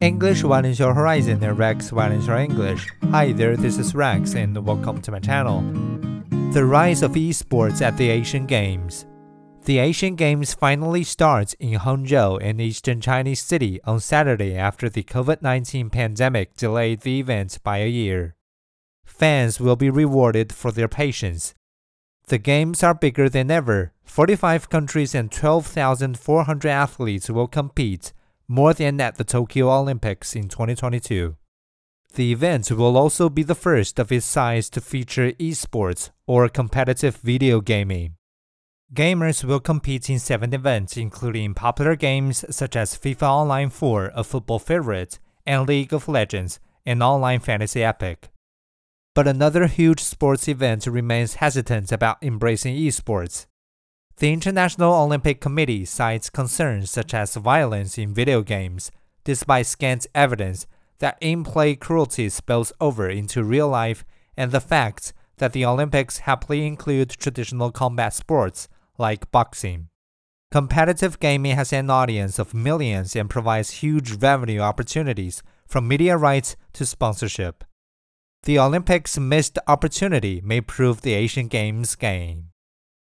English widens your horizon and Rex widens your English. Hi there, this is Rex and welcome to my channel. The rise of esports at the Asian Games. The Asian Games finally starts in Hangzhou, an eastern Chinese city, on Saturday after the COVID 19 pandemic delayed the event by a year. Fans will be rewarded for their patience. The games are bigger than ever. 45 countries and 12,400 athletes will compete more than at the Tokyo Olympics in 2022. The event will also be the first of its size to feature esports or competitive video gaming. Gamers will compete in seven events, including popular games such as FIFA Online 4, a football favorite, and League of Legends, an online fantasy epic. But another huge sports event remains hesitant about embracing esports. The International Olympic Committee cites concerns such as violence in video games, despite scant evidence that in play cruelty spills over into real life and the fact that the Olympics happily include traditional combat sports like boxing. Competitive gaming has an audience of millions and provides huge revenue opportunities from media rights to sponsorship. The Olympics' missed opportunity may prove the Asian Games gain.